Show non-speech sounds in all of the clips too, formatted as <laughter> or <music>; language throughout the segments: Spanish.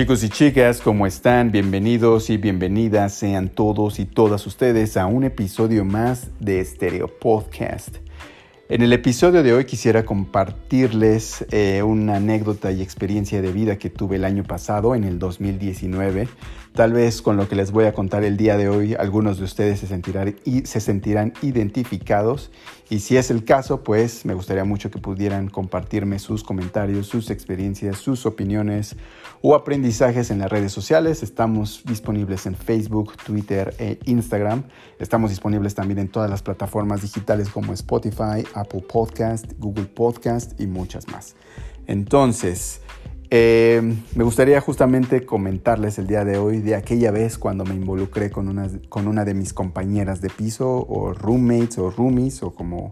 Chicos y chicas, ¿cómo están? Bienvenidos y bienvenidas sean todos y todas ustedes a un episodio más de Stereo Podcast. En el episodio de hoy quisiera compartirles eh, una anécdota y experiencia de vida que tuve el año pasado, en el 2019. Tal vez con lo que les voy a contar el día de hoy, algunos de ustedes se sentirán, y se sentirán identificados. Y si es el caso, pues me gustaría mucho que pudieran compartirme sus comentarios, sus experiencias, sus opiniones o aprendizajes en las redes sociales. Estamos disponibles en Facebook, Twitter e Instagram. Estamos disponibles también en todas las plataformas digitales como Spotify, Apple Podcast, Google Podcast y muchas más. Entonces, eh, me gustaría justamente comentarles el día de hoy de aquella vez cuando me involucré con una, con una de mis compañeras de piso o roommates o roomies o como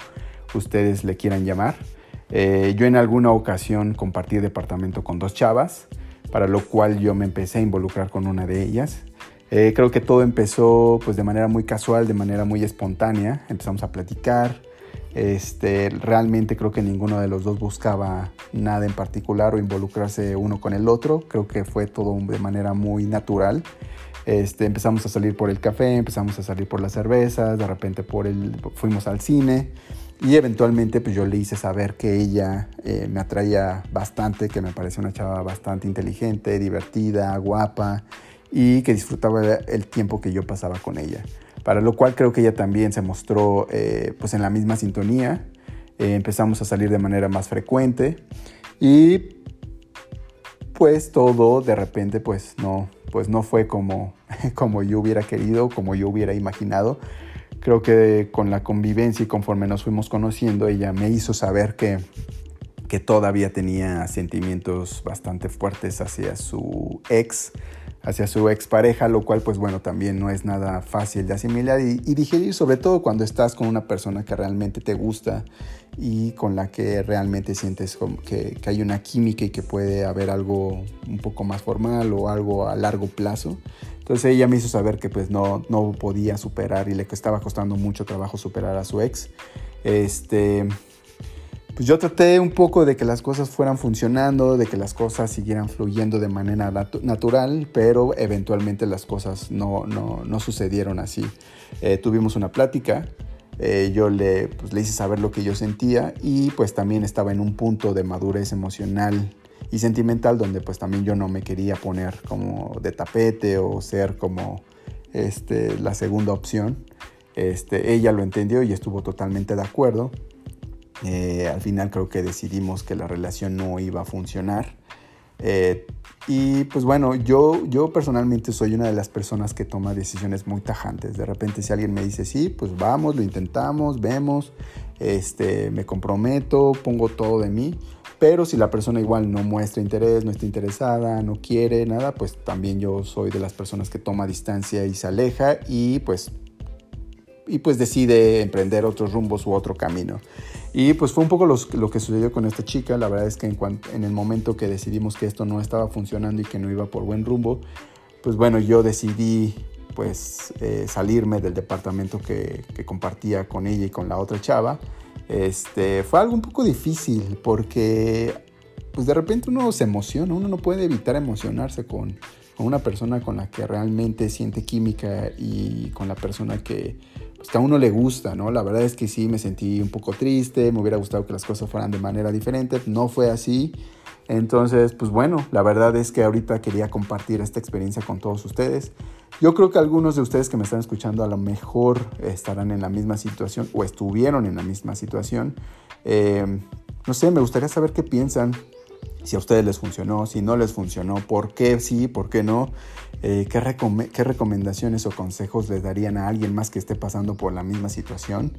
ustedes le quieran llamar. Eh, yo en alguna ocasión compartí departamento con dos chavas, para lo cual yo me empecé a involucrar con una de ellas. Eh, creo que todo empezó pues de manera muy casual, de manera muy espontánea. Empezamos a platicar, este, realmente creo que ninguno de los dos buscaba nada en particular o involucrarse uno con el otro. Creo que fue todo de manera muy natural. Este, empezamos a salir por el café, empezamos a salir por las cervezas, de repente por el, fuimos al cine y eventualmente pues yo le hice saber que ella eh, me atraía bastante, que me parecía una chava bastante inteligente, divertida, guapa y que disfrutaba el tiempo que yo pasaba con ella para lo cual creo que ella también se mostró eh, pues en la misma sintonía. Eh, empezamos a salir de manera más frecuente y pues todo de repente pues no, pues no fue como, <laughs> como yo hubiera querido, como yo hubiera imaginado. Creo que con la convivencia y conforme nos fuimos conociendo, ella me hizo saber que, que todavía tenía sentimientos bastante fuertes hacia su ex, hacia su expareja, lo cual pues bueno también no es nada fácil de asimilar y, digerir, sobre todo cuando estás con una persona que realmente te gusta y con la que realmente sientes que, que, hay una química y que puede haber algo un poco más formal o algo a largo plazo. Entonces ella me hizo saber que pues no, no podía superar y le estaba costando mucho trabajo superar a su ex. Este, pues yo traté un poco de que las cosas fueran funcionando, de que las cosas siguieran fluyendo de manera natural, pero eventualmente las cosas no, no, sucedieron así. Eh, tuvimos una plática, eh, yo le, pues, le hice saber lo que yo sentía y pues también estaba en un punto de madurez emocional y sentimental donde pues también yo no me quería poner como de tapete o ser como este, la segunda opción. Este, ella lo entendió y estuvo totalmente de acuerdo. Eh, al final creo que decidimos que la relación no iba a funcionar. Eh, y pues bueno, yo, yo personalmente soy una de las personas que toma decisiones muy tajantes. De repente si alguien me dice, sí, pues vamos, lo intentamos, vemos, este, me comprometo, pongo todo de mí. Pero si la persona igual no muestra interés, no está interesada, no quiere nada, pues también yo soy de las personas que toma distancia y se aleja y pues, y pues decide emprender otros rumbos u otro camino. Y pues fue un poco lo que sucedió con esta chica. La verdad es que en, en el momento que decidimos que esto no estaba funcionando y que no iba por buen rumbo, pues bueno, yo decidí pues eh, salirme del departamento que, que, compartía con ella y con la otra chava. Este, fue algo un poco difícil porque pues de repente uno se emociona, uno no puede evitar emocionarse con, con una persona con la que realmente siente química y con la persona que pues, que a uno le gusta, ¿no? La verdad es que sí me sentí un poco triste, me hubiera gustado que las cosas fueran de manera diferente, no fue así. Entonces, pues bueno, la verdad es que ahorita quería compartir esta experiencia con todos ustedes. Yo creo que algunos de ustedes que me están escuchando a lo mejor estarán en la misma situación o estuvieron en la misma situación. Eh, no sé, me gustaría saber qué piensan, si a ustedes les funcionó, si no les funcionó, por qué sí, por qué no, eh, qué, recomendaciones o consejos les darían a alguien más que esté pasando por la misma situación.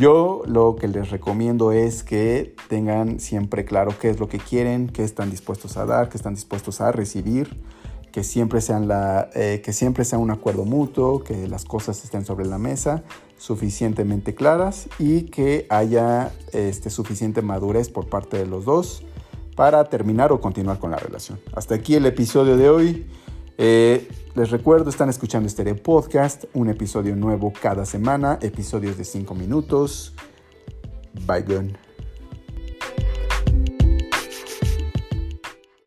Yo lo que les recomiendo es que tengan siempre claro qué es lo que quieren, qué están dispuestos a dar, qué están dispuestos a recibir, que siempre, sean la, eh, que siempre sea un acuerdo mutuo, que las cosas estén sobre la mesa suficientemente claras y que haya este, suficiente madurez por parte de los dos para terminar o continuar con la relación. Hasta aquí el episodio de hoy. Eh, les recuerdo, están escuchando este Podcast, un episodio nuevo cada semana, episodios de 5 minutos. Bye,